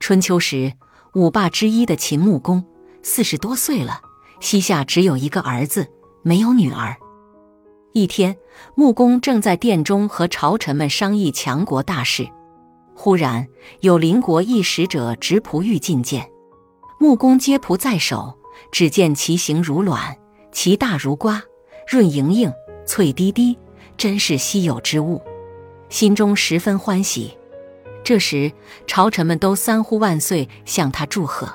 春秋时，五霸之一的秦穆公四十多岁了，膝下只有一个儿子，没有女儿。一天，穆公正在殿中和朝臣们商议强国大事，忽然有邻国一使者执仆欲觐见。穆公接仆在手，只见其形如卵，其大如瓜，润莹莹，翠滴滴，真是稀有之物，心中十分欢喜。这时，朝臣们都三呼万岁，向他祝贺。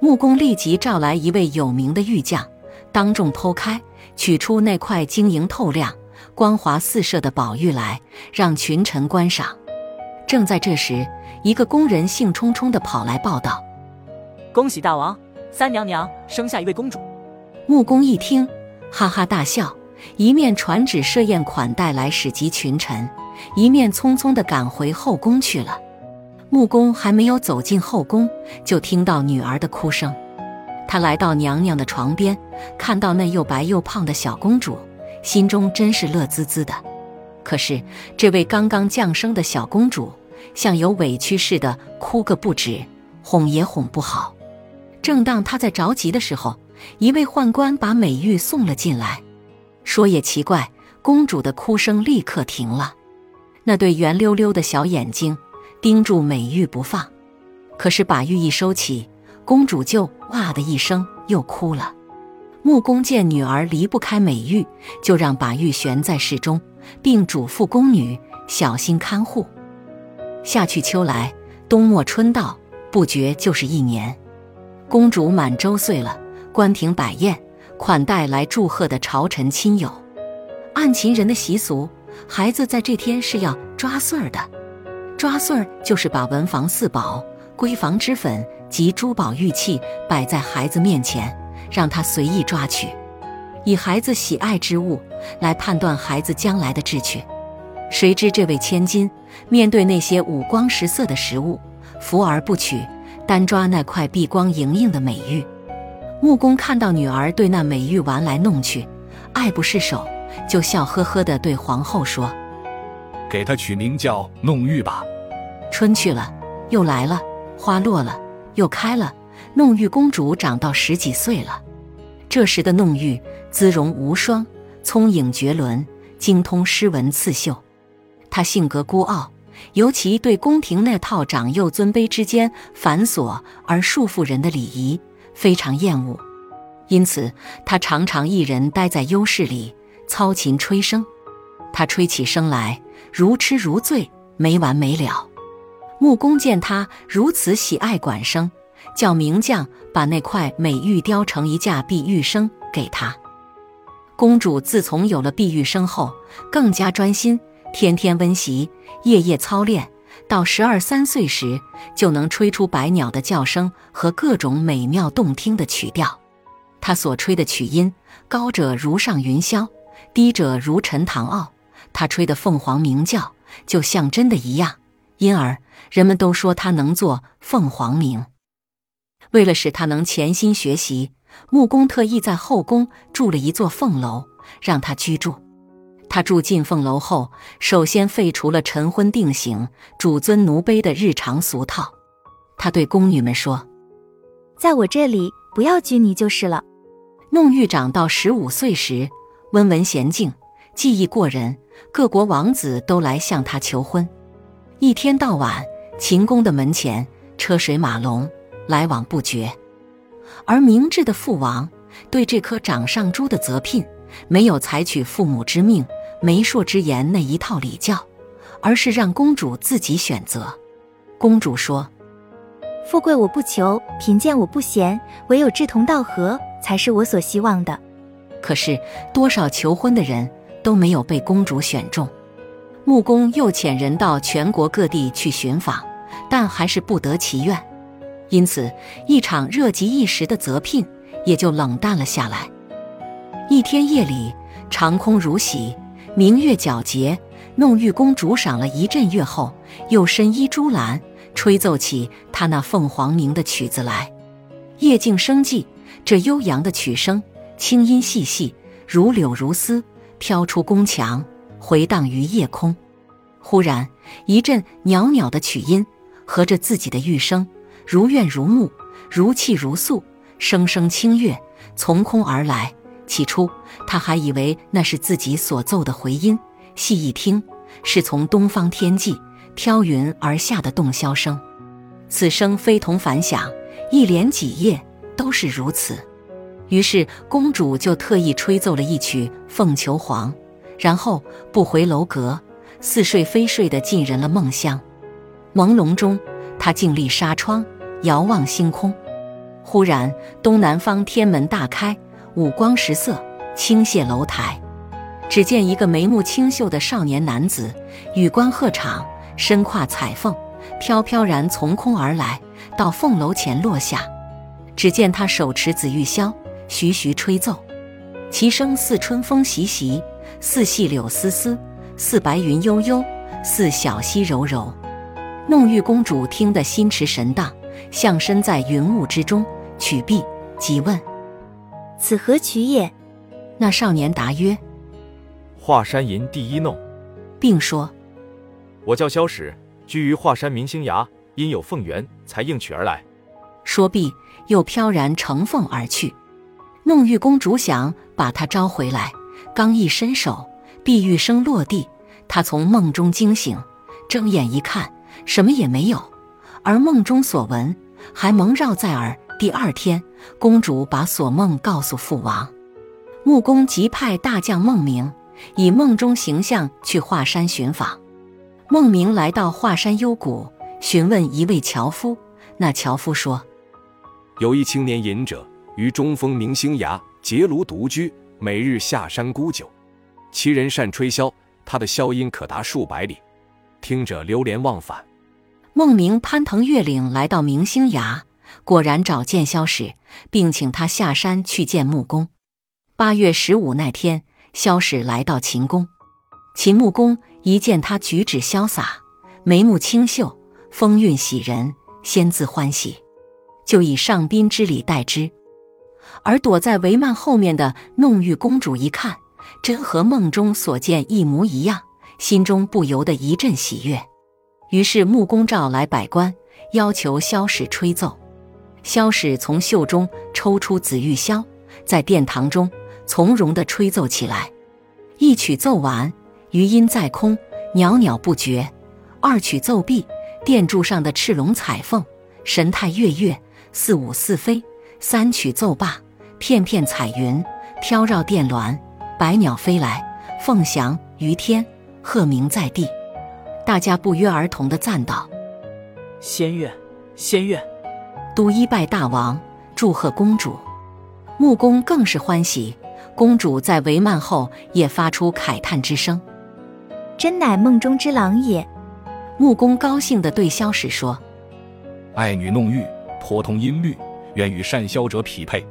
穆公立即召来一位有名的玉匠，当众剖开，取出那块晶莹透亮、光华四射的宝玉来，让群臣观赏。正在这时，一个宫人兴冲冲地跑来报道：“恭喜大王，三娘娘生下一位公主。”穆公一听，哈哈大笑，一面传旨设宴款待来使及群臣。一面匆匆地赶回后宫去了。穆公还没有走进后宫，就听到女儿的哭声。他来到娘娘的床边，看到那又白又胖的小公主，心中真是乐滋滋的。可是这位刚刚降生的小公主，像有委屈似的哭个不止，哄也哄不好。正当他在着急的时候，一位宦官把美玉送了进来。说也奇怪，公主的哭声立刻停了。那对圆溜溜的小眼睛盯住美玉不放，可是把玉一收起，公主就哇的一声又哭了。穆公见女儿离不开美玉，就让把玉悬在室中，并嘱咐宫女小心看护。夏去秋来，冬末春到，不觉就是一年。公主满周岁了，宫廷摆宴款待来祝贺的朝臣亲友。按秦人的习俗。孩子在这天是要抓穗儿的，抓穗儿就是把文房四宝、闺房之粉及珠宝玉器摆在孩子面前，让他随意抓取，以孩子喜爱之物来判断孩子将来的志趣。谁知这位千金面对那些五光十色的食物，扶而不取，单抓那块碧光莹莹的美玉。木工看到女儿对那美玉玩来弄去，爱不释手。就笑呵呵地对皇后说：“给她取名叫弄玉吧。春去了，又来了；花落了，又开了。弄玉公主长到十几岁了。这时的弄玉姿容无双，聪颖绝伦，精通诗文刺绣。她性格孤傲，尤其对宫廷那套长幼尊卑之间繁琐而束缚人的礼仪非常厌恶，因此她常常一人待在幽室里。”操琴吹笙，他吹起声来如痴如醉，没完没了。穆公见他如此喜爱管声，叫名匠把那块美玉雕成一架碧玉笙给他。公主自从有了碧玉笙后，更加专心，天天温习，夜夜操练，到十二三岁时，就能吹出百鸟的叫声和各种美妙动听的曲调。他所吹的曲音，高者如上云霄。低者如陈塘坳，他吹的凤凰鸣叫，就像真的一样，因而人们都说他能做凤凰鸣。为了使他能潜心学习，穆公特意在后宫筑了一座凤楼，让他居住。他住进凤楼后，首先废除了晨昏定省、主尊奴卑的日常俗套。他对宫女们说：“在我这里不要拘泥就是了。”弄玉长到十五岁时。温文娴静，技艺过人，各国王子都来向她求婚。一天到晚，秦宫的门前车水马龙，来往不绝。而明智的父王对这颗掌上珠的择聘，没有采取父母之命、媒妁之言那一套礼教，而是让公主自己选择。公主说：“富贵我不求，贫贱我不嫌，唯有志同道合，才是我所希望的。”可是多少求婚的人都没有被公主选中，穆公又遣人到全国各地去寻访，但还是不得其愿，因此一场热极一时的择聘也就冷淡了下来。一天夜里，长空如洗，明月皎洁，弄玉公主赏了一阵月后，又身依朱栏，吹奏起她那凤凰鸣的曲子来。夜静生寂，这悠扬的曲声。清音细细，如柳如丝，飘出宫墙，回荡于夜空。忽然，一阵袅袅的曲音，和着自己的玉声，如怨如慕，如泣如诉，声声清越，从空而来。起初，他还以为那是自己所奏的回音，细一听，是从东方天际飘云而下的洞箫声。此声非同凡响，一连几夜都是如此。于是公主就特意吹奏了一曲《凤求凰》，然后不回楼阁，似睡非睡地进人了梦乡。朦胧中，她静立纱窗，遥望星空。忽然，东南方天门大开。五光十色，倾泻楼台。只见一个眉目清秀的少年男子，羽冠鹤氅，身跨彩凤，飘飘然从空而来，到凤楼前落下。只见他手持紫玉箫，徐徐吹奏，其声似春风习习，似细柳丝丝，似白云悠悠，似小溪柔柔。弄玉公主听得心驰神荡，像身在云雾之中。曲毕，即问。此何曲也？那少年答曰：“华山吟第一弄。”并说：“我叫萧史，居于华山明星崖，因有凤缘，才应曲而来。”说毕，又飘然乘凤而去。弄玉公主想把他招回来，刚一伸手，碧玉声落地，她从梦中惊醒，睁眼一看，什么也没有，而梦中所闻还蒙绕在耳。第二天，公主把所梦告诉父王，穆公即派大将孟明以梦中形象去华山寻访。孟明来到华山幽谷，询问一位樵夫。那樵夫说：“有一青年隐者于中峰明星崖结庐独居，每日下山沽酒。其人善吹箫，他的箫音可达数百里，听者流连忘返。”孟明攀藤越岭，来到明星崖。果然找见萧史，并请他下山去见穆公。八月十五那天，萧史来到秦宫，秦穆公一见他举止潇洒，眉目清秀，风韵喜人，先自欢喜，就以上宾之礼待之。而躲在帷幔后面的弄玉公主一看，真和梦中所见一模一样，心中不由得一阵喜悦。于是穆公召来百官，要求萧史吹奏。萧史从袖中抽出紫玉箫，在殿堂中从容地吹奏起来。一曲奏完，余音在空，袅袅不绝；二曲奏毕，殿柱上的赤龙彩凤神态跃跃，似舞似飞；三曲奏罢，片片彩云飘绕殿銮，百鸟飞来，凤翔于天，鹤鸣在地。大家不约而同的赞道：“仙乐，仙乐。”都一拜大王，祝贺公主。穆公更是欢喜。公主在帷幔后也发出慨叹之声：“真乃梦中之郎也。”穆公高兴地对萧史说：“爱女弄玉，颇通音律，愿与善箫者匹配。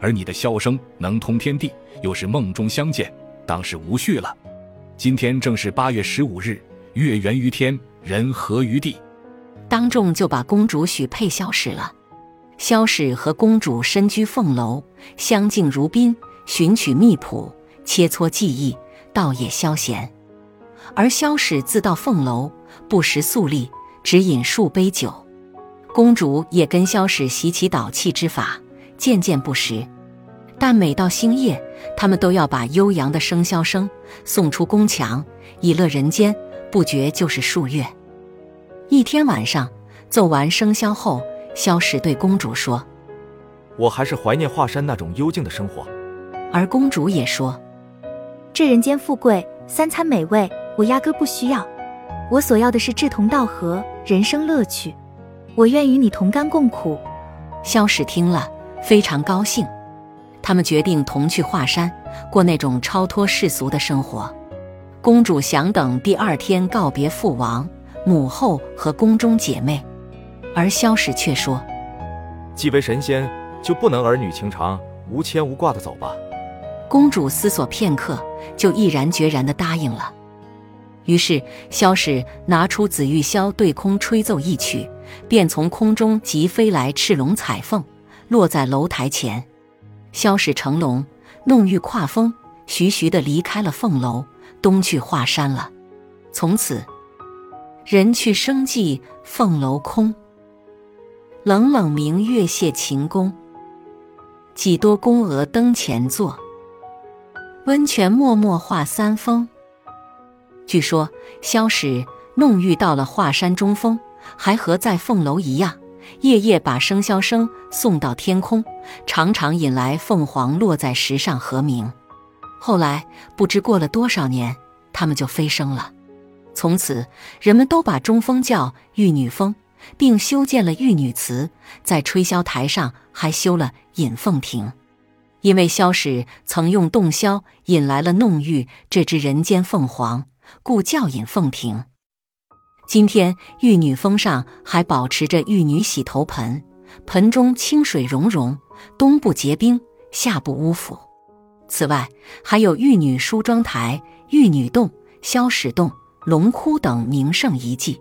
而你的箫声能通天地，又是梦中相见，当是无序了。今天正是八月十五日，月圆于天，人合于地，当众就把公主许配萧史了。”萧史和公主身居凤楼，相敬如宾，寻曲觅谱，切磋技艺，倒也消闲。而萧史自到凤楼，不食素粒，只饮数杯酒。公主也跟萧史习起导气之法，渐渐不时。但每到星夜，他们都要把悠扬的笙箫声送出宫墙，以乐人间，不觉就是数月。一天晚上，奏完笙箫后。萧史对公主说：“我还是怀念华山那种幽静的生活。”而公主也说：“这人间富贵，三餐美味，我压根不需要。我所要的是志同道合，人生乐趣。我愿与你同甘共苦。”萧史听了非常高兴，他们决定同去华山过那种超脱世俗的生活。公主想等第二天告别父王、母后和宫中姐妹。而萧史却说：“既为神仙，就不能儿女情长、无牵无挂的走吧？”公主思索片刻，就毅然决然地答应了。于是萧史拿出紫玉箫，对空吹奏一曲，便从空中急飞来赤龙彩凤，落在楼台前。萧史乘龙，弄玉跨风，徐徐地离开了凤楼，东去华山了。从此，人去生寂，凤楼空。冷冷明月谢秦宫。几多宫娥登前坐，温泉脉脉化三峰。据说萧史弄玉到了华山中峰，还和在凤楼一样，夜夜把笙箫声送到天空，常常引来凤凰落在石上和鸣。后来不知过了多少年，它们就飞升了。从此，人们都把中峰叫玉女峰，并修建了玉女祠，在吹箫台上还修了引凤亭。因为萧史曾用洞箫引来了弄玉这只人间凤凰，故叫引凤亭。今天玉女峰上还保持着玉女洗头盆，盆中清水溶溶，冬不结冰，夏不污腐。此外，还有玉女梳妆台、玉女洞、消史洞、龙窟等名胜遗迹。